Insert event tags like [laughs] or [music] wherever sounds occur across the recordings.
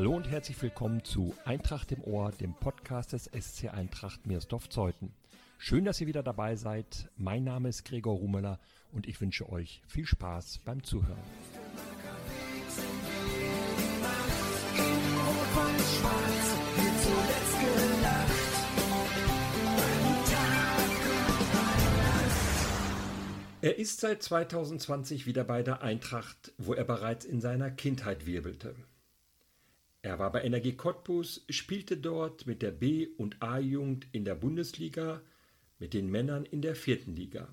Hallo und herzlich willkommen zu Eintracht im Ohr, dem Podcast des SC Eintracht Meersdorf-Zeuthen. Schön, dass ihr wieder dabei seid. Mein Name ist Gregor Rumeler und ich wünsche euch viel Spaß beim Zuhören. Er ist seit 2020 wieder bei der Eintracht, wo er bereits in seiner Kindheit wirbelte. Er war bei Energie Cottbus, spielte dort mit der B- und A-Jugend in der Bundesliga, mit den Männern in der vierten Liga.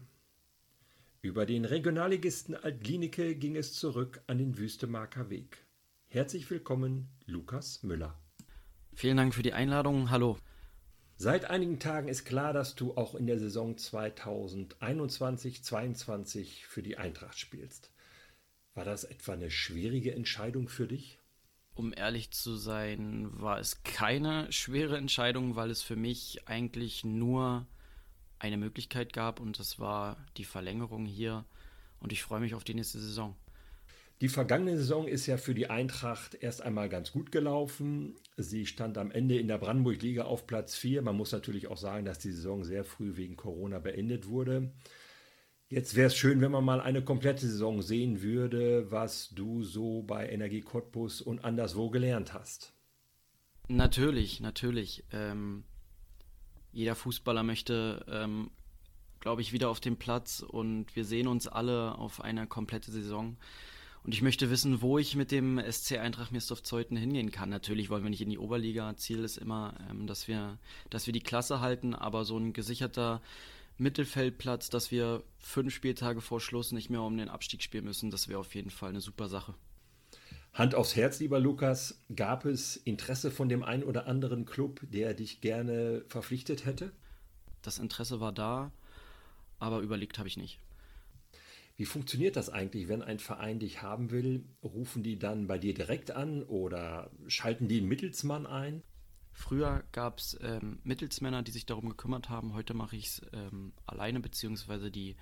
Über den Regionalligisten Altlinike ging es zurück an den Wüstemarker Weg. Herzlich willkommen, Lukas Müller. Vielen Dank für die Einladung. Hallo. Seit einigen Tagen ist klar, dass du auch in der Saison 2021-22 für die Eintracht spielst. War das etwa eine schwierige Entscheidung für dich? Um ehrlich zu sein, war es keine schwere Entscheidung, weil es für mich eigentlich nur eine Möglichkeit gab und das war die Verlängerung hier und ich freue mich auf die nächste Saison. Die vergangene Saison ist ja für die Eintracht erst einmal ganz gut gelaufen. Sie stand am Ende in der Brandenburg-Liga auf Platz 4. Man muss natürlich auch sagen, dass die Saison sehr früh wegen Corona beendet wurde. Jetzt wäre es schön, wenn man mal eine komplette Saison sehen würde, was du so bei Energie Cottbus und anderswo gelernt hast. Natürlich, natürlich. Ähm, jeder Fußballer möchte, ähm, glaube ich, wieder auf den Platz und wir sehen uns alle auf eine komplette Saison. Und ich möchte wissen, wo ich mit dem SC Eintracht Mirsdorf-Zeuthen hingehen kann. Natürlich wollen wir nicht in die Oberliga. Ziel ist immer, ähm, dass, wir, dass wir die Klasse halten, aber so ein gesicherter Mittelfeldplatz, dass wir fünf Spieltage vor Schluss nicht mehr um den Abstieg spielen müssen, das wäre auf jeden Fall eine super Sache. Hand aufs Herz, lieber Lukas, gab es Interesse von dem einen oder anderen Club, der dich gerne verpflichtet hätte? Das Interesse war da, aber überlegt habe ich nicht. Wie funktioniert das eigentlich, wenn ein Verein dich haben will? Rufen die dann bei dir direkt an oder schalten die einen Mittelsmann ein? Früher gab es ähm, Mittelsmänner, die sich darum gekümmert haben. Heute mache ich es ähm, alleine, beziehungsweise die,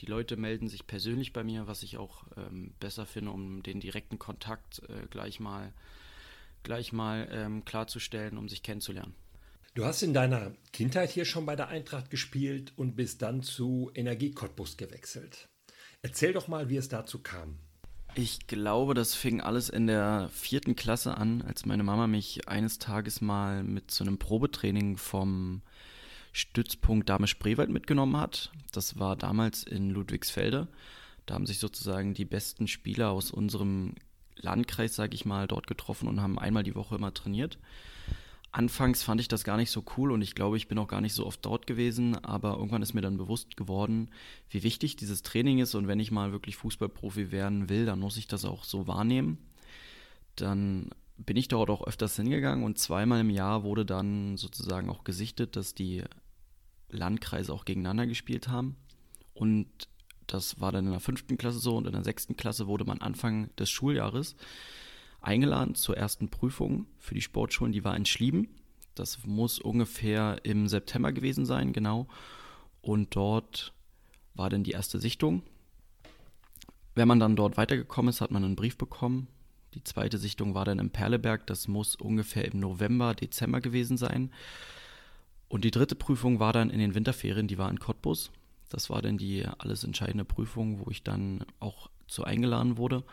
die Leute melden sich persönlich bei mir, was ich auch ähm, besser finde, um den direkten Kontakt äh, gleich mal, gleich mal ähm, klarzustellen, um sich kennenzulernen. Du hast in deiner Kindheit hier schon bei der Eintracht gespielt und bist dann zu Energie Cottbus gewechselt. Erzähl doch mal, wie es dazu kam. Ich glaube, das fing alles in der vierten Klasse an, als meine Mama mich eines Tages mal mit zu einem Probetraining vom Stützpunkt Dame Spreewald mitgenommen hat. Das war damals in Ludwigsfelde. Da haben sich sozusagen die besten Spieler aus unserem Landkreis, sage ich mal, dort getroffen und haben einmal die Woche immer trainiert. Anfangs fand ich das gar nicht so cool und ich glaube, ich bin auch gar nicht so oft dort gewesen, aber irgendwann ist mir dann bewusst geworden, wie wichtig dieses Training ist und wenn ich mal wirklich Fußballprofi werden will, dann muss ich das auch so wahrnehmen. Dann bin ich dort auch öfters hingegangen und zweimal im Jahr wurde dann sozusagen auch gesichtet, dass die Landkreise auch gegeneinander gespielt haben und das war dann in der fünften Klasse so und in der sechsten Klasse wurde man Anfang des Schuljahres eingeladen zur ersten Prüfung für die Sportschulen. Die war in Schlieben. Das muss ungefähr im September gewesen sein, genau. Und dort war dann die erste Sichtung. Wenn man dann dort weitergekommen ist, hat man einen Brief bekommen. Die zweite Sichtung war dann im Perleberg. Das muss ungefähr im November, Dezember gewesen sein. Und die dritte Prüfung war dann in den Winterferien, die war in Cottbus. Das war dann die alles entscheidende Prüfung, wo ich dann auch zu eingeladen wurde.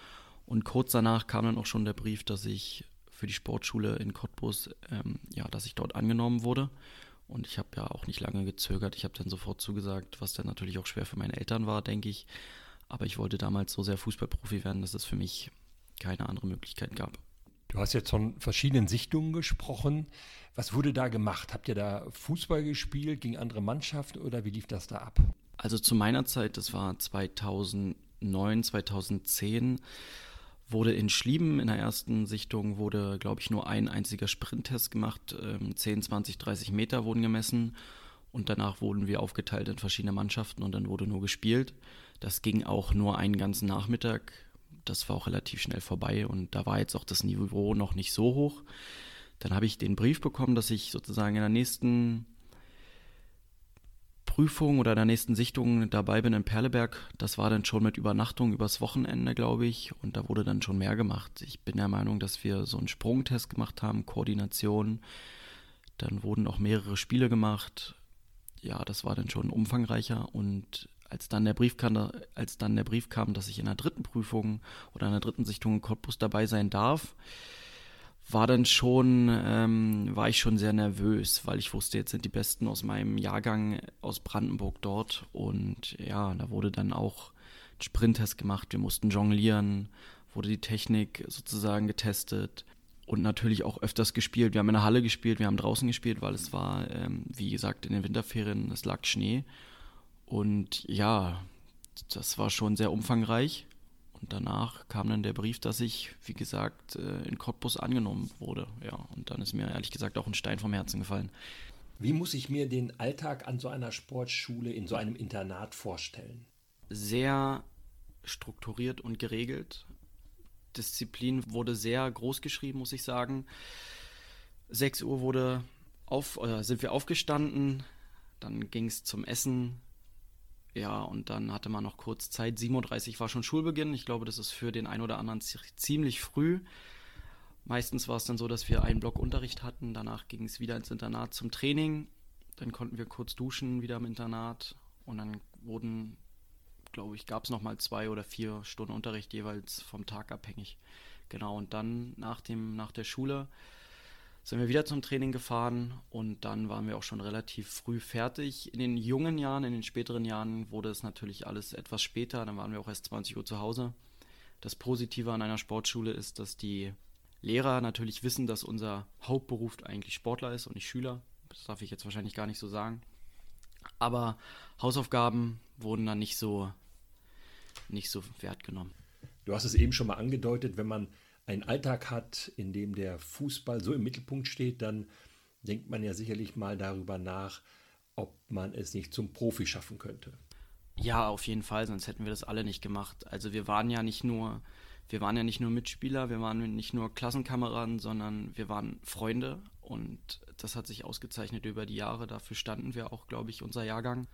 Und kurz danach kam dann auch schon der Brief, dass ich für die Sportschule in Cottbus, ähm, ja, dass ich dort angenommen wurde. Und ich habe ja auch nicht lange gezögert. Ich habe dann sofort zugesagt, was dann natürlich auch schwer für meine Eltern war, denke ich. Aber ich wollte damals so sehr Fußballprofi werden, dass es für mich keine andere Möglichkeit gab. Du hast jetzt von verschiedenen Sichtungen gesprochen. Was wurde da gemacht? Habt ihr da Fußball gespielt gegen andere Mannschaften oder wie lief das da ab? Also zu meiner Zeit, das war 2009, 2010, wurde in Schlieben in der ersten Sichtung wurde, glaube ich, nur ein einziger Sprinttest gemacht. 10, 20, 30 Meter wurden gemessen und danach wurden wir aufgeteilt in verschiedene Mannschaften und dann wurde nur gespielt. Das ging auch nur einen ganzen Nachmittag. Das war auch relativ schnell vorbei und da war jetzt auch das Niveau noch nicht so hoch. Dann habe ich den Brief bekommen, dass ich sozusagen in der nächsten Prüfung oder der nächsten Sichtung dabei bin in Perleberg, das war dann schon mit Übernachtung übers Wochenende, glaube ich. Und da wurde dann schon mehr gemacht. Ich bin der Meinung, dass wir so einen Sprungtest gemacht haben, Koordination. Dann wurden auch mehrere Spiele gemacht. Ja, das war dann schon umfangreicher. Und als dann der Brief kam, als dann der Brief kam, dass ich in der dritten Prüfung oder in der dritten Sichtung in Cottbus dabei sein darf, war dann schon, ähm, war ich schon sehr nervös, weil ich wusste, jetzt sind die Besten aus meinem Jahrgang aus Brandenburg dort. Und ja, da wurde dann auch ein Sprinttest gemacht, wir mussten jonglieren, wurde die Technik sozusagen getestet und natürlich auch öfters gespielt. Wir haben in der Halle gespielt, wir haben draußen gespielt, weil es war, ähm, wie gesagt, in den Winterferien, es lag Schnee. Und ja, das war schon sehr umfangreich und danach kam dann der Brief, dass ich, wie gesagt, äh, in Cottbus angenommen wurde. Ja, und dann ist mir ehrlich gesagt auch ein Stein vom Herzen gefallen. Wie muss ich mir den Alltag an so einer Sportschule in so einem Internat vorstellen? Sehr strukturiert und geregelt. Disziplin wurde sehr groß geschrieben, muss ich sagen. 6 Uhr wurde auf, oder sind wir aufgestanden, dann ging es zum Essen, ja, und dann hatte man noch kurz Zeit. 37 war schon Schulbeginn. Ich glaube, das ist für den einen oder anderen ziemlich früh. Meistens war es dann so, dass wir einen Block Unterricht hatten. Danach ging es wieder ins Internat zum Training. Dann konnten wir kurz duschen wieder im Internat. Und dann wurden, glaube ich, gab es nochmal zwei oder vier Stunden Unterricht jeweils vom Tag abhängig. Genau, und dann nach, dem, nach der Schule sind wir wieder zum Training gefahren und dann waren wir auch schon relativ früh fertig. In den jungen Jahren, in den späteren Jahren wurde es natürlich alles etwas später, dann waren wir auch erst 20 Uhr zu Hause. Das Positive an einer Sportschule ist, dass die Lehrer natürlich wissen, dass unser Hauptberuf eigentlich Sportler ist und nicht Schüler. Das darf ich jetzt wahrscheinlich gar nicht so sagen. Aber Hausaufgaben wurden dann nicht so, nicht so wert genommen. Du hast es eben schon mal angedeutet, wenn man einen Alltag hat, in dem der Fußball so im Mittelpunkt steht, dann denkt man ja sicherlich mal darüber nach, ob man es nicht zum Profi schaffen könnte. Ja, auf jeden Fall, sonst hätten wir das alle nicht gemacht. Also wir waren ja nicht nur, wir waren ja nicht nur Mitspieler, wir waren nicht nur Klassenkameraden, sondern wir waren Freunde und das hat sich ausgezeichnet über die Jahre. Dafür standen wir auch, glaube ich, unser Jahrgang.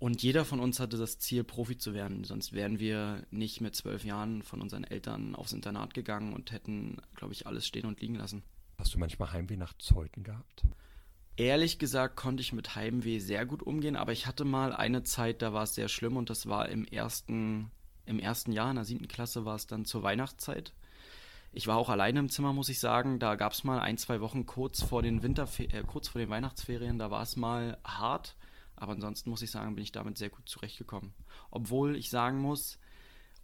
Und jeder von uns hatte das Ziel, Profi zu werden. Sonst wären wir nicht mit zwölf Jahren von unseren Eltern aufs Internat gegangen und hätten, glaube ich, alles stehen und liegen lassen. Hast du manchmal Heimweh nach Zeuthen gehabt? Ehrlich gesagt konnte ich mit Heimweh sehr gut umgehen, aber ich hatte mal eine Zeit, da war es sehr schlimm und das war im ersten, im ersten Jahr, in der siebten Klasse war es dann zur Weihnachtszeit. Ich war auch alleine im Zimmer, muss ich sagen. Da gab es mal ein, zwei Wochen kurz vor den Winterfe äh, kurz vor den Weihnachtsferien, da war es mal hart. Aber ansonsten muss ich sagen, bin ich damit sehr gut zurechtgekommen. Obwohl ich sagen muss,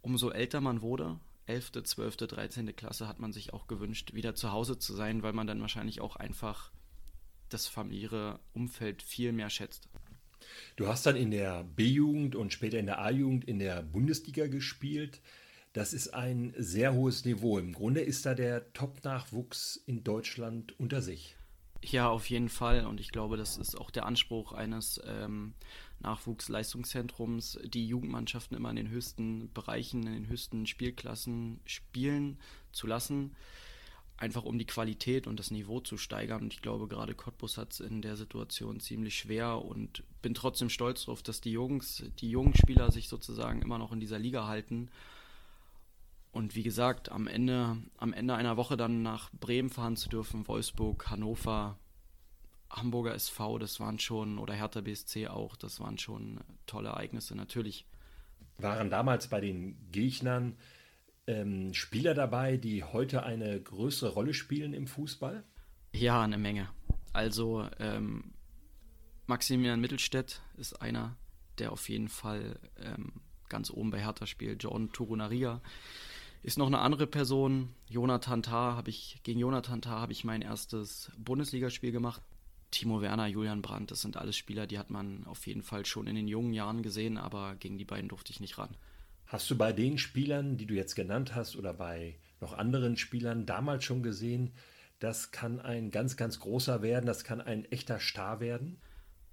umso älter man wurde, 11., 12., 13. Klasse, hat man sich auch gewünscht, wieder zu Hause zu sein, weil man dann wahrscheinlich auch einfach das familiäre Umfeld viel mehr schätzt. Du hast dann in der B-Jugend und später in der A-Jugend in der Bundesliga gespielt. Das ist ein sehr hohes Niveau. Im Grunde ist da der Top-Nachwuchs in Deutschland unter sich. Ja, auf jeden Fall. Und ich glaube, das ist auch der Anspruch eines ähm, Nachwuchsleistungszentrums, die Jugendmannschaften immer in den höchsten Bereichen, in den höchsten Spielklassen spielen zu lassen. Einfach um die Qualität und das Niveau zu steigern. Und ich glaube, gerade Cottbus hat es in der Situation ziemlich schwer und bin trotzdem stolz darauf, dass die Jungs, die jungen Spieler sich sozusagen immer noch in dieser Liga halten und wie gesagt, am Ende, am Ende einer Woche dann nach Bremen fahren zu dürfen, Wolfsburg, Hannover, Hamburger SV, das waren schon, oder Hertha BSC auch, das waren schon tolle Ereignisse, natürlich. Waren damals bei den Gegnern ähm, Spieler dabei, die heute eine größere Rolle spielen im Fußball? Ja, eine Menge. Also ähm, Maximilian Mittelstädt ist einer, der auf jeden Fall ähm, ganz oben bei Hertha spielt. Jordan Turunaria ist noch eine andere Person. Jonathan Tah habe ich, gegen Jonathan Tah habe ich mein erstes Bundesligaspiel gemacht. Timo Werner, Julian Brandt, das sind alles Spieler, die hat man auf jeden Fall schon in den jungen Jahren gesehen, aber gegen die beiden durfte ich nicht ran. Hast du bei den Spielern, die du jetzt genannt hast, oder bei noch anderen Spielern damals schon gesehen, das kann ein ganz, ganz großer werden, das kann ein echter Star werden?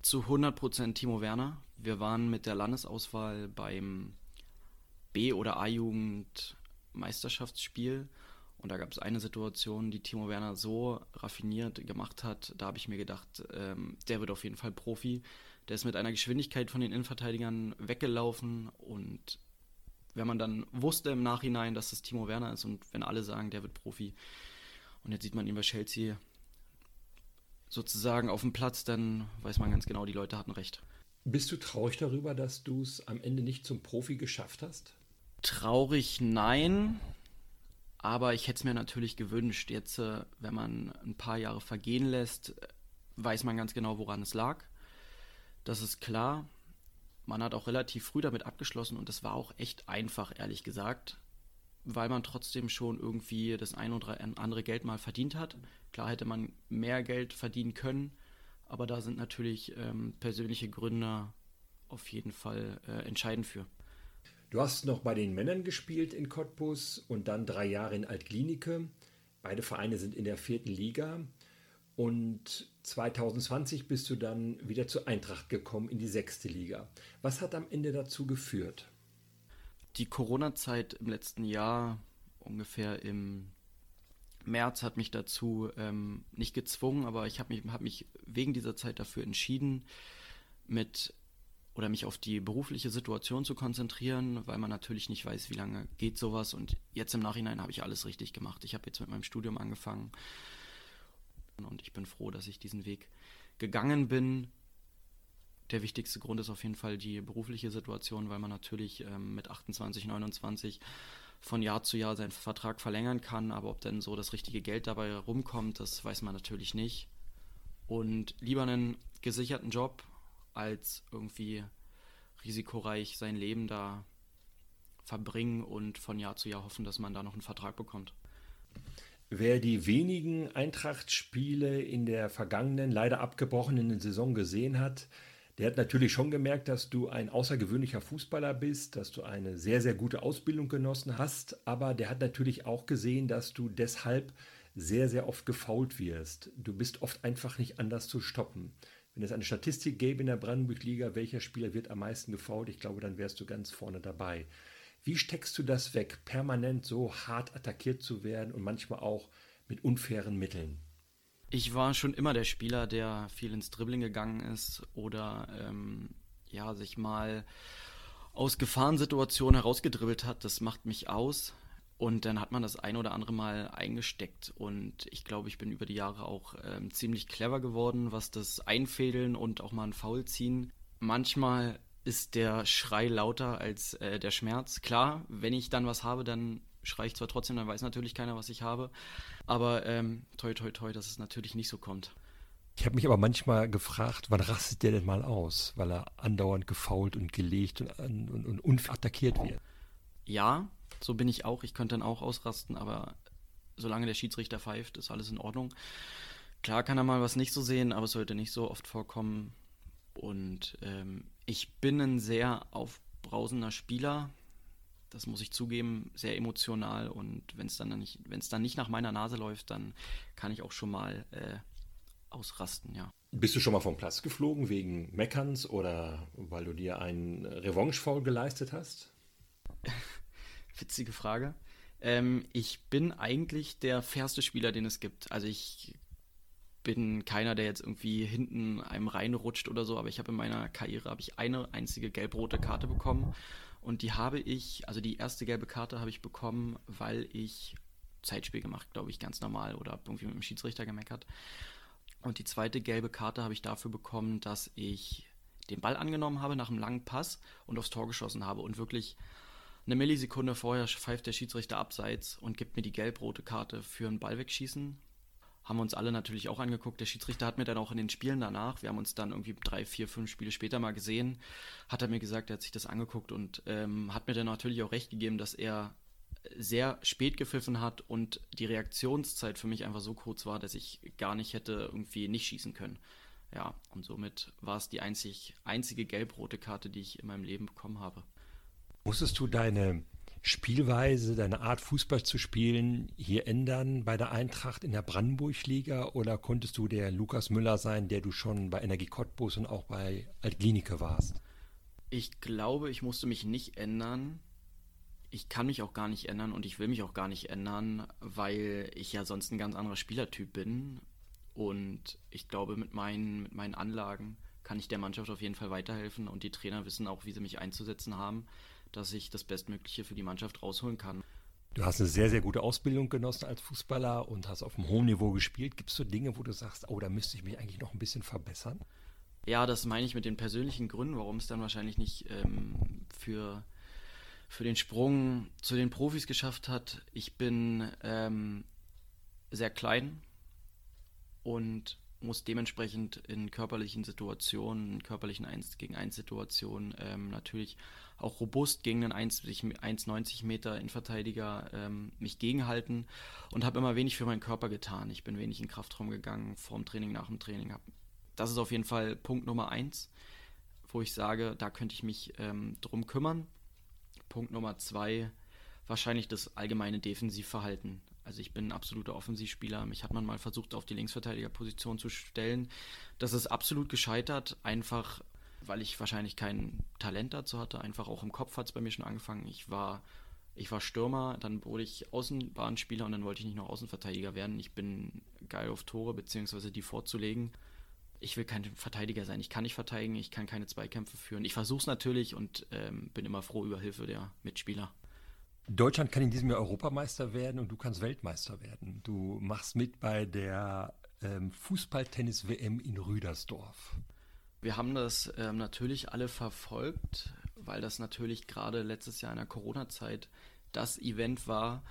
Zu 100% Timo Werner. Wir waren mit der Landesauswahl beim B- oder A-Jugend Meisterschaftsspiel Und da gab es eine Situation, die Timo Werner so raffiniert gemacht hat, da habe ich mir gedacht, ähm, der wird auf jeden Fall Profi. Der ist mit einer Geschwindigkeit von den Innenverteidigern weggelaufen und wenn man dann wusste im Nachhinein, dass das Timo Werner ist und wenn alle sagen, der wird Profi und jetzt sieht man ihn bei Chelsea sozusagen auf dem Platz, dann weiß man ganz genau, die Leute hatten recht. Bist du traurig darüber, dass du es am Ende nicht zum Profi geschafft hast? Traurig nein, aber ich hätte es mir natürlich gewünscht. Jetzt, äh, wenn man ein paar Jahre vergehen lässt, weiß man ganz genau, woran es lag. Das ist klar. Man hat auch relativ früh damit abgeschlossen und es war auch echt einfach, ehrlich gesagt, weil man trotzdem schon irgendwie das ein oder andere Geld mal verdient hat. Klar hätte man mehr Geld verdienen können, aber da sind natürlich ähm, persönliche Gründe auf jeden Fall äh, entscheidend für. Du hast noch bei den Männern gespielt in Cottbus und dann drei Jahre in Altklinike. Beide Vereine sind in der vierten Liga. Und 2020 bist du dann wieder zur Eintracht gekommen in die sechste Liga. Was hat am Ende dazu geführt? Die Corona-Zeit im letzten Jahr, ungefähr im März, hat mich dazu ähm, nicht gezwungen, aber ich habe mich, hab mich wegen dieser Zeit dafür entschieden, mit oder mich auf die berufliche Situation zu konzentrieren, weil man natürlich nicht weiß, wie lange geht sowas. Und jetzt im Nachhinein habe ich alles richtig gemacht. Ich habe jetzt mit meinem Studium angefangen und ich bin froh, dass ich diesen Weg gegangen bin. Der wichtigste Grund ist auf jeden Fall die berufliche Situation, weil man natürlich ähm, mit 28, 29 von Jahr zu Jahr seinen Vertrag verlängern kann, aber ob denn so das richtige Geld dabei rumkommt, das weiß man natürlich nicht. Und lieber einen gesicherten Job als irgendwie risikoreich sein Leben da verbringen und von Jahr zu Jahr hoffen, dass man da noch einen Vertrag bekommt. Wer die wenigen Eintracht-Spiele in der vergangenen, leider abgebrochenen Saison gesehen hat, der hat natürlich schon gemerkt, dass du ein außergewöhnlicher Fußballer bist, dass du eine sehr, sehr gute Ausbildung genossen hast, aber der hat natürlich auch gesehen, dass du deshalb sehr, sehr oft gefault wirst. Du bist oft einfach nicht anders zu stoppen. Wenn es eine Statistik gäbe in der Brandenburg-Liga, welcher Spieler wird am meisten gefault, ich glaube, dann wärst du ganz vorne dabei. Wie steckst du das weg, permanent so hart attackiert zu werden und manchmal auch mit unfairen Mitteln? Ich war schon immer der Spieler, der viel ins Dribbling gegangen ist oder ähm, ja, sich mal aus Gefahrensituationen herausgedribbelt hat. Das macht mich aus. Und dann hat man das ein oder andere Mal eingesteckt. Und ich glaube, ich bin über die Jahre auch ähm, ziemlich clever geworden, was das Einfädeln und auch mal ein Foul ziehen. Manchmal ist der Schrei lauter als äh, der Schmerz. Klar, wenn ich dann was habe, dann schreie ich zwar trotzdem, dann weiß natürlich keiner, was ich habe. Aber ähm, toi, toi, toi, dass es natürlich nicht so kommt. Ich habe mich aber manchmal gefragt, wann rastet der denn mal aus, weil er andauernd gefault und gelegt und, und, und unattackiert wird. Ja, so bin ich auch. Ich könnte dann auch ausrasten, aber solange der Schiedsrichter pfeift, ist alles in Ordnung. Klar kann er mal was nicht so sehen, aber es sollte nicht so oft vorkommen. Und ähm, ich bin ein sehr aufbrausender Spieler. Das muss ich zugeben, sehr emotional. Und wenn es dann nicht, wenn es dann nicht nach meiner Nase läuft, dann kann ich auch schon mal äh, ausrasten, ja. Bist du schon mal vom Platz geflogen wegen Meckerns oder weil du dir einen Revanche-Foul geleistet hast? [laughs] Witzige Frage. Ähm, ich bin eigentlich der fairste Spieler, den es gibt. Also ich bin keiner, der jetzt irgendwie hinten einem reinrutscht oder so, aber ich habe in meiner Karriere habe ich eine einzige gelb-rote Karte bekommen und die habe ich, also die erste gelbe Karte habe ich bekommen, weil ich Zeitspiel gemacht, glaube ich, ganz normal oder irgendwie mit dem Schiedsrichter gemeckert. Und die zweite gelbe Karte habe ich dafür bekommen, dass ich den Ball angenommen habe nach einem langen Pass und aufs Tor geschossen habe und wirklich eine Millisekunde vorher pfeift der Schiedsrichter abseits und gibt mir die gelb-rote Karte für ein Ball wegschießen. Haben wir uns alle natürlich auch angeguckt. Der Schiedsrichter hat mir dann auch in den Spielen danach, wir haben uns dann irgendwie drei, vier, fünf Spiele später mal gesehen, hat er mir gesagt, er hat sich das angeguckt und ähm, hat mir dann natürlich auch recht gegeben, dass er sehr spät gepfiffen hat und die Reaktionszeit für mich einfach so kurz war, dass ich gar nicht hätte irgendwie nicht schießen können. Ja, und somit war es die einzig, einzige gelb-rote Karte, die ich in meinem Leben bekommen habe. Musstest du deine Spielweise, deine Art Fußball zu spielen hier ändern bei der Eintracht in der Brandenburg-Liga oder konntest du der Lukas Müller sein, der du schon bei Energie Cottbus und auch bei Altklinike warst? Ich glaube, ich musste mich nicht ändern. ich kann mich auch gar nicht ändern und ich will mich auch gar nicht ändern, weil ich ja sonst ein ganz anderer Spielertyp bin. Und ich glaube, mit meinen, mit meinen Anlagen kann ich der Mannschaft auf jeden Fall weiterhelfen und die Trainer wissen auch, wie sie mich einzusetzen haben, dass ich das Bestmögliche für die Mannschaft rausholen kann. Du hast eine sehr, sehr gute Ausbildung genossen als Fußballer und hast auf einem hohen Niveau gespielt. Gibt es so Dinge, wo du sagst, oh, da müsste ich mich eigentlich noch ein bisschen verbessern? Ja, das meine ich mit den persönlichen Gründen, warum es dann wahrscheinlich nicht ähm, für für den Sprung zu den Profis geschafft hat. Ich bin ähm, sehr klein und muss dementsprechend in körperlichen Situationen, in körperlichen 1 gegen 1 Situationen ähm, natürlich auch robust gegen einen 1,90 Meter Innenverteidiger ähm, mich gegenhalten und habe immer wenig für meinen Körper getan. Ich bin wenig in Kraftraum gegangen, vorm Training, nach dem Training. Hab, das ist auf jeden Fall Punkt Nummer eins, wo ich sage, da könnte ich mich ähm, drum kümmern. Punkt Nummer zwei, wahrscheinlich das allgemeine Defensivverhalten. Also ich bin ein absoluter Offensivspieler. Mich hat man mal versucht, auf die Linksverteidigerposition zu stellen. Das ist absolut gescheitert, einfach weil ich wahrscheinlich kein Talent dazu hatte. Einfach auch im Kopf hat es bei mir schon angefangen. Ich war, ich war Stürmer, dann wurde ich Außenbahnspieler und dann wollte ich nicht noch Außenverteidiger werden. Ich bin geil auf Tore, beziehungsweise die vorzulegen ich will kein Verteidiger sein. Ich kann nicht verteidigen, ich kann keine Zweikämpfe führen. Ich versuche es natürlich und ähm, bin immer froh über Hilfe der Mitspieler. Deutschland kann in diesem Jahr Europameister werden und du kannst Weltmeister werden. Du machst mit bei der ähm, Fußballtennis-WM in Rüdersdorf. Wir haben das ähm, natürlich alle verfolgt, weil das natürlich gerade letztes Jahr in der Corona-Zeit das Event war,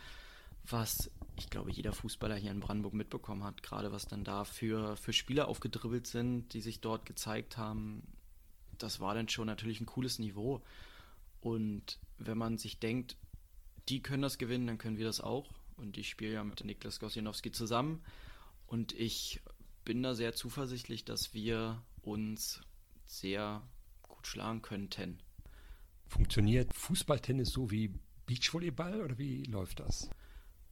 was ich glaube, jeder Fußballer hier in Brandenburg mitbekommen hat, gerade was dann da für, für Spieler aufgedribbelt sind, die sich dort gezeigt haben. Das war dann schon natürlich ein cooles Niveau. Und wenn man sich denkt, die können das gewinnen, dann können wir das auch. Und ich spiele ja mit Niklas Gosjanowski zusammen. Und ich bin da sehr zuversichtlich, dass wir uns sehr gut schlagen könnten. Funktioniert Fußballtennis so wie Beachvolleyball oder wie läuft das?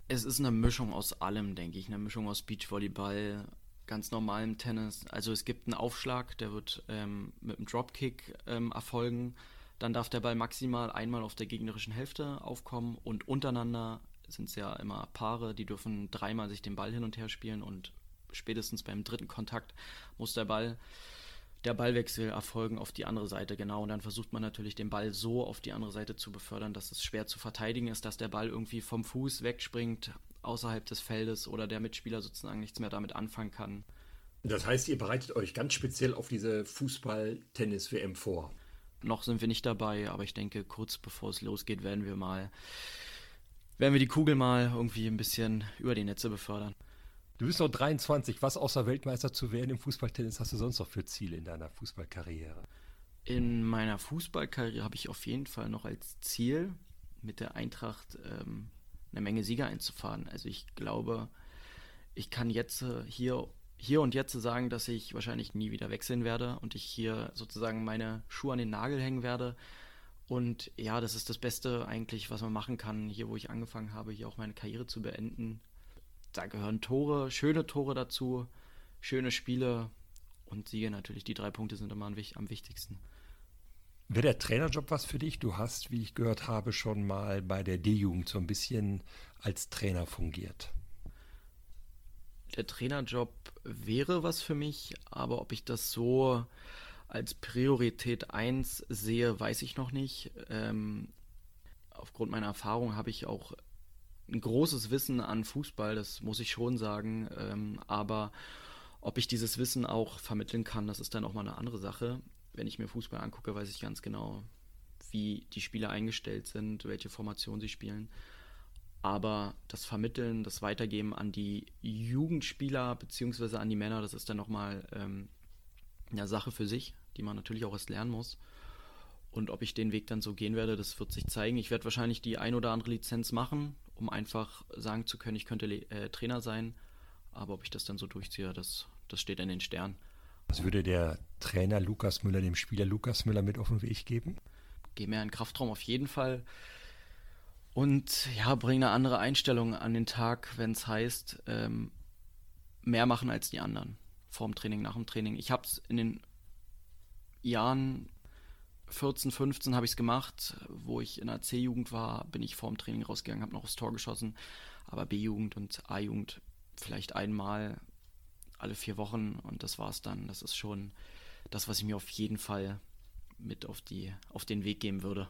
Es ist eine Mischung aus allem, denke ich. Eine Mischung aus Beachvolleyball, ganz normalem Tennis. Also es gibt einen Aufschlag, der wird ähm, mit einem Dropkick ähm, erfolgen. Dann darf der Ball maximal einmal auf der gegnerischen Hälfte aufkommen und untereinander sind es ja immer Paare, die dürfen dreimal sich den Ball hin und her spielen und spätestens beim dritten Kontakt muss der Ball der Ballwechsel erfolgen auf die andere Seite, genau. Und dann versucht man natürlich den Ball so auf die andere Seite zu befördern, dass es schwer zu verteidigen ist, dass der Ball irgendwie vom Fuß wegspringt, außerhalb des Feldes oder der Mitspieler sozusagen nichts mehr damit anfangen kann. Das heißt, ihr bereitet euch ganz speziell auf diese Fußball-Tennis-WM vor. Noch sind wir nicht dabei, aber ich denke, kurz bevor es losgeht, werden wir mal, werden wir die Kugel mal irgendwie ein bisschen über die Netze befördern. Du bist noch 23. Was außer Weltmeister zu werden im Fußballtennis hast du sonst noch für Ziele in deiner Fußballkarriere? In meiner Fußballkarriere habe ich auf jeden Fall noch als Ziel, mit der Eintracht ähm, eine Menge Sieger einzufahren. Also ich glaube, ich kann jetzt äh, hier, hier und jetzt sagen, dass ich wahrscheinlich nie wieder wechseln werde und ich hier sozusagen meine Schuhe an den Nagel hängen werde. Und ja, das ist das Beste eigentlich, was man machen kann, hier wo ich angefangen habe, hier auch meine Karriere zu beenden da gehören Tore, schöne Tore dazu, schöne Spiele und Siege natürlich. Die drei Punkte sind immer am wichtigsten. Wäre der Trainerjob was für dich? Du hast, wie ich gehört habe, schon mal bei der D-Jugend so ein bisschen als Trainer fungiert. Der Trainerjob wäre was für mich, aber ob ich das so als Priorität 1 sehe, weiß ich noch nicht. Ähm, aufgrund meiner Erfahrung habe ich auch ein großes Wissen an Fußball, das muss ich schon sagen. Ähm, aber ob ich dieses Wissen auch vermitteln kann, das ist dann auch mal eine andere Sache. Wenn ich mir Fußball angucke, weiß ich ganz genau, wie die Spieler eingestellt sind, welche Formation sie spielen. Aber das Vermitteln, das Weitergeben an die Jugendspieler bzw. an die Männer, das ist dann nochmal ähm, eine Sache für sich, die man natürlich auch erst lernen muss. Und ob ich den Weg dann so gehen werde, das wird sich zeigen. Ich werde wahrscheinlich die ein oder andere Lizenz machen, um einfach sagen zu können, ich könnte äh, Trainer sein. Aber ob ich das dann so durchziehe, das, das steht in den Sternen. Was würde der Trainer Lukas Müller dem Spieler Lukas Müller mit auf den Weg geben? Geh mehr in den Kraftraum auf jeden Fall. Und ja, bring eine andere Einstellung an den Tag, wenn es heißt, ähm, mehr machen als die anderen. Vor dem Training, nach dem Training. Ich habe es in den Jahren 14, 15 habe ich es gemacht. Wo ich in der C-Jugend war, bin ich vorm Training rausgegangen, habe noch das Tor geschossen. Aber B-Jugend und A-Jugend vielleicht einmal alle vier Wochen und das war's dann. Das ist schon das, was ich mir auf jeden Fall mit auf, die, auf den Weg geben würde.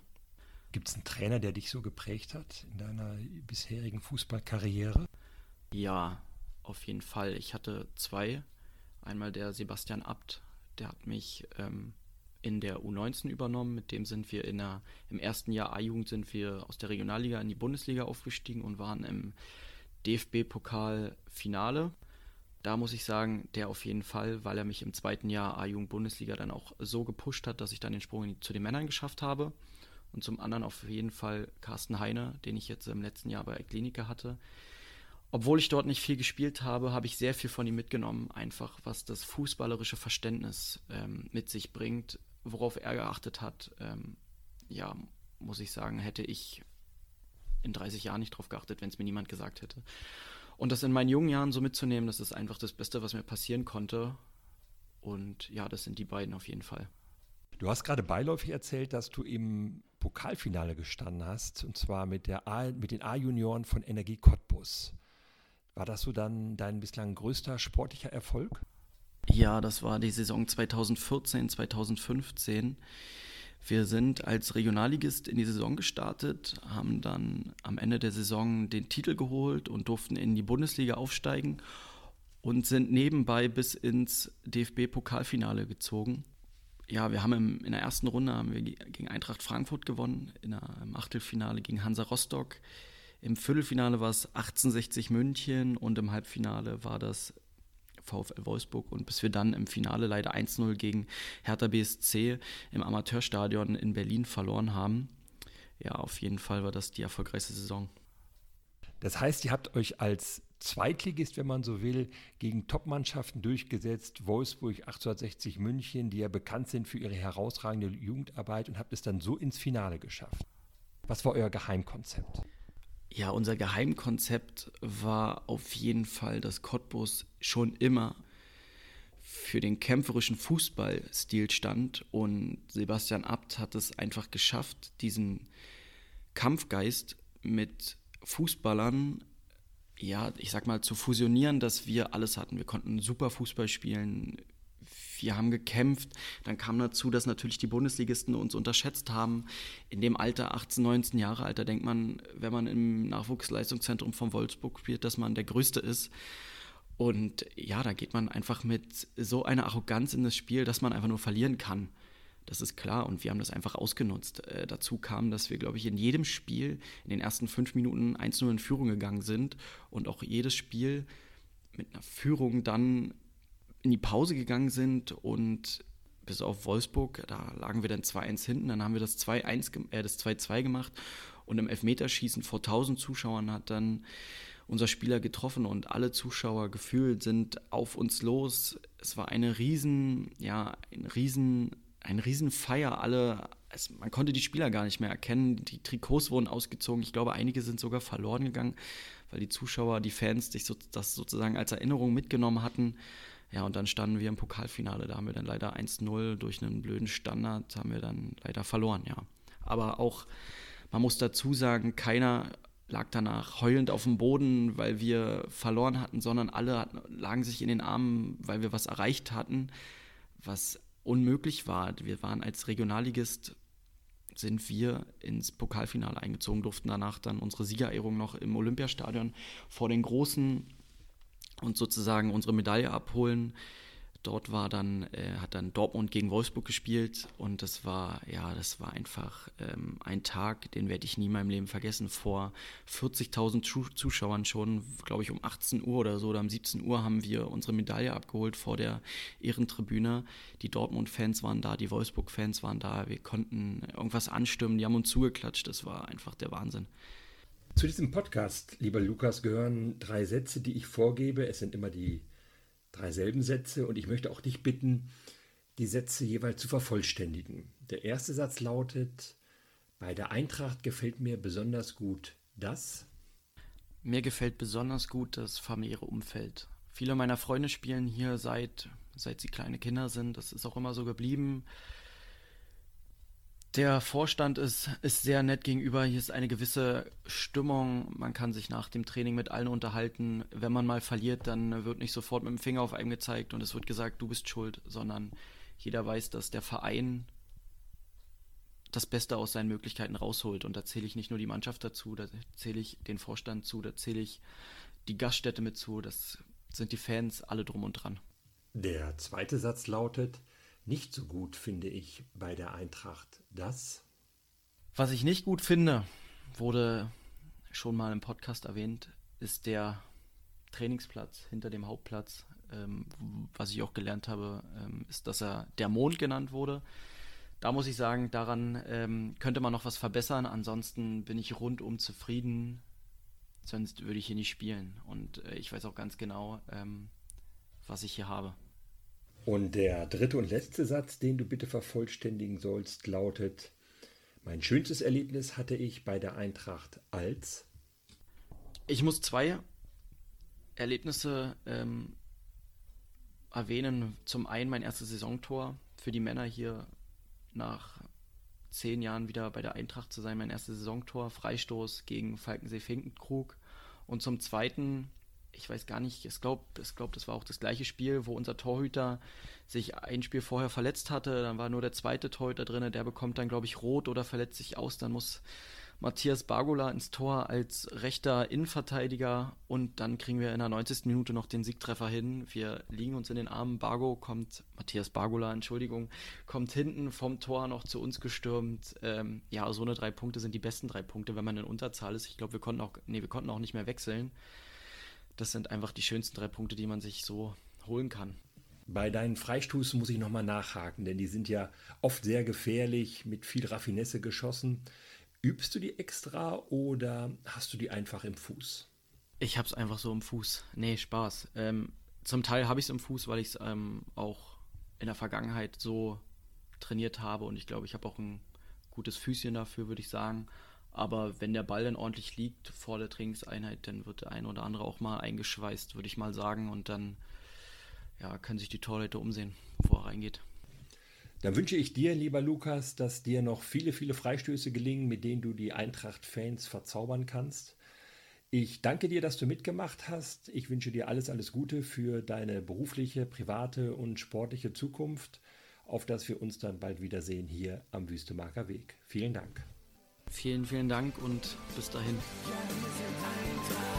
Gibt es einen Trainer, der dich so geprägt hat in deiner bisherigen Fußballkarriere? Ja, auf jeden Fall. Ich hatte zwei. Einmal der Sebastian Abt, der hat mich ähm, in der U19 übernommen. Mit dem sind wir in der, im ersten Jahr A-Jugend sind wir aus der Regionalliga in die Bundesliga aufgestiegen und waren im DFB-Pokal-Finale. Da muss ich sagen, der auf jeden Fall, weil er mich im zweiten Jahr A-Jugend-Bundesliga dann auch so gepusht hat, dass ich dann den Sprung zu den Männern geschafft habe. Und zum anderen auf jeden Fall Carsten Heine, den ich jetzt im letzten Jahr bei Klinika hatte. Obwohl ich dort nicht viel gespielt habe, habe ich sehr viel von ihm mitgenommen, einfach was das fußballerische Verständnis ähm, mit sich bringt, worauf er geachtet hat, ähm, ja, muss ich sagen, hätte ich in 30 Jahren nicht drauf geachtet, wenn es mir niemand gesagt hätte. Und das in meinen jungen Jahren so mitzunehmen, das ist einfach das Beste, was mir passieren konnte. Und ja, das sind die beiden auf jeden Fall. Du hast gerade beiläufig erzählt, dass du im Pokalfinale gestanden hast, und zwar mit, der A, mit den A-Junioren von Energie Cottbus. War das so dann dein bislang größter sportlicher Erfolg? Ja, das war die Saison 2014, 2015. Wir sind als Regionalligist in die Saison gestartet, haben dann am Ende der Saison den Titel geholt und durften in die Bundesliga aufsteigen und sind nebenbei bis ins DFB-Pokalfinale gezogen. Ja, wir haben im, in der ersten Runde haben wir gegen Eintracht Frankfurt gewonnen, in der, im Achtelfinale gegen Hansa Rostock. Im Viertelfinale war es 1860 München und im Halbfinale war das VfL Wolfsburg und bis wir dann im Finale leider 1-0 gegen Hertha BSC im Amateurstadion in Berlin verloren haben. Ja, auf jeden Fall war das die erfolgreichste Saison. Das heißt, ihr habt euch als Zweitligist, wenn man so will, gegen Topmannschaften durchgesetzt, Wolfsburg 1860 München, die ja bekannt sind für ihre herausragende Jugendarbeit und habt es dann so ins Finale geschafft. Was war euer Geheimkonzept? Ja, unser Geheimkonzept war auf jeden Fall, dass Cottbus schon immer für den kämpferischen Fußballstil stand und Sebastian Abt hat es einfach geschafft, diesen Kampfgeist mit Fußballern, ja, ich sag mal, zu fusionieren, dass wir alles hatten. Wir konnten super Fußball spielen, wir haben gekämpft. Dann kam dazu, dass natürlich die Bundesligisten uns unterschätzt haben. In dem Alter, 18, 19 Jahre Alter, denkt man, wenn man im Nachwuchsleistungszentrum von Wolfsburg spielt, dass man der Größte ist. Und ja, da geht man einfach mit so einer Arroganz in das Spiel, dass man einfach nur verlieren kann. Das ist klar und wir haben das einfach ausgenutzt. Äh, dazu kam, dass wir, glaube ich, in jedem Spiel in den ersten fünf Minuten 1-0 in Führung gegangen sind und auch jedes Spiel mit einer Führung dann in die Pause gegangen sind und bis auf Wolfsburg, da lagen wir dann 2-1 hinten, dann haben wir das 2-1, äh, das 2-2 gemacht und im Elfmeterschießen vor 1000 Zuschauern hat dann unser Spieler getroffen und alle Zuschauer gefühlt sind auf uns los. Es war eine riesen, ja, ein riesen, ein riesen Feier. Alle, es, man konnte die Spieler gar nicht mehr erkennen. Die Trikots wurden ausgezogen. Ich glaube, einige sind sogar verloren gegangen, weil die Zuschauer, die Fans sich so, das sozusagen als Erinnerung mitgenommen hatten. Ja, und dann standen wir im Pokalfinale. Da haben wir dann leider 1-0 durch einen blöden Standard, haben wir dann leider verloren, ja. Aber auch, man muss dazu sagen, keiner lag danach heulend auf dem Boden, weil wir verloren hatten, sondern alle hatten, lagen sich in den Armen, weil wir was erreicht hatten, was unmöglich war. Wir waren als Regionalligist sind wir ins Pokalfinale eingezogen, durften danach dann unsere Siegerehrung noch im Olympiastadion vor den großen und sozusagen unsere Medaille abholen. Dort war dann, äh, hat dann Dortmund gegen Wolfsburg gespielt und das war, ja, das war einfach ähm, ein Tag, den werde ich nie in meinem Leben vergessen. Vor 40.000 Zuschauern schon, glaube ich, um 18 Uhr oder so oder um 17 Uhr haben wir unsere Medaille abgeholt vor der Ehrentribüne. Die Dortmund-Fans waren da, die Wolfsburg-Fans waren da. Wir konnten irgendwas anstimmen, die haben uns zugeklatscht. Das war einfach der Wahnsinn. Zu diesem Podcast, lieber Lukas, gehören drei Sätze, die ich vorgebe. Es sind immer die drei selben Sätze und ich möchte auch dich bitten, die Sätze jeweils zu vervollständigen. Der erste Satz lautet, bei der Eintracht gefällt mir besonders gut das. Mir gefällt besonders gut das familiäre Umfeld. Viele meiner Freunde spielen hier seit, seit sie kleine Kinder sind. Das ist auch immer so geblieben. Der Vorstand ist, ist sehr nett gegenüber. Hier ist eine gewisse Stimmung. Man kann sich nach dem Training mit allen unterhalten. Wenn man mal verliert, dann wird nicht sofort mit dem Finger auf einen gezeigt und es wird gesagt, du bist schuld, sondern jeder weiß, dass der Verein das Beste aus seinen Möglichkeiten rausholt. Und da zähle ich nicht nur die Mannschaft dazu, da zähle ich den Vorstand zu, da zähle ich die Gaststätte mit zu, das sind die Fans alle drum und dran. Der zweite Satz lautet, nicht so gut finde ich bei der Eintracht das. Was ich nicht gut finde, wurde schon mal im Podcast erwähnt, ist der Trainingsplatz hinter dem Hauptplatz. Ähm, was ich auch gelernt habe, ähm, ist, dass er der Mond genannt wurde. Da muss ich sagen, daran ähm, könnte man noch was verbessern. Ansonsten bin ich rundum zufrieden. Sonst würde ich hier nicht spielen. Und äh, ich weiß auch ganz genau, ähm, was ich hier habe. Und der dritte und letzte Satz, den du bitte vervollständigen sollst, lautet, mein schönstes Erlebnis hatte ich bei der Eintracht als. Ich muss zwei Erlebnisse ähm, erwähnen. Zum einen mein erstes Saisontor für die Männer hier nach zehn Jahren wieder bei der Eintracht zu sein. Mein erstes Saisontor, Freistoß gegen Falkensee-Finkenkrug. Und zum zweiten ich weiß gar nicht, ich glaube, ich glaub, das war auch das gleiche Spiel, wo unser Torhüter sich ein Spiel vorher verletzt hatte. Dann war nur der zweite Torhüter drin, der bekommt dann, glaube ich, rot oder verletzt sich aus. Dann muss Matthias Bargola ins Tor als rechter Innenverteidiger und dann kriegen wir in der 90. Minute noch den Siegtreffer hin. Wir liegen uns in den Armen. Bargo kommt, Matthias Bargola, Entschuldigung, kommt hinten vom Tor noch zu uns gestürmt. Ähm, ja, so eine drei Punkte sind die besten drei Punkte, wenn man in Unterzahl ist. Ich glaube, wir konnten auch, nee, wir konnten auch nicht mehr wechseln das sind einfach die schönsten drei Punkte, die man sich so holen kann. Bei deinen Freistoßen muss ich nochmal nachhaken, denn die sind ja oft sehr gefährlich, mit viel Raffinesse geschossen. Übst du die extra oder hast du die einfach im Fuß? Ich hab's einfach so im Fuß. Nee, Spaß. Ähm, zum Teil habe ich es im Fuß, weil ich es ähm, auch in der Vergangenheit so trainiert habe und ich glaube, ich habe auch ein gutes Füßchen dafür, würde ich sagen. Aber wenn der Ball dann ordentlich liegt vor der Trainingseinheit, dann wird der ein oder andere auch mal eingeschweißt, würde ich mal sagen. Und dann ja, können sich die Torleute umsehen, wo er reingeht. Dann wünsche ich dir, lieber Lukas, dass dir noch viele, viele Freistöße gelingen, mit denen du die Eintracht-Fans verzaubern kannst. Ich danke dir, dass du mitgemacht hast. Ich wünsche dir alles, alles Gute für deine berufliche, private und sportliche Zukunft, auf dass wir uns dann bald wiedersehen hier am Wüstemarker Weg. Vielen Dank. Vielen, vielen Dank und bis dahin. Ja,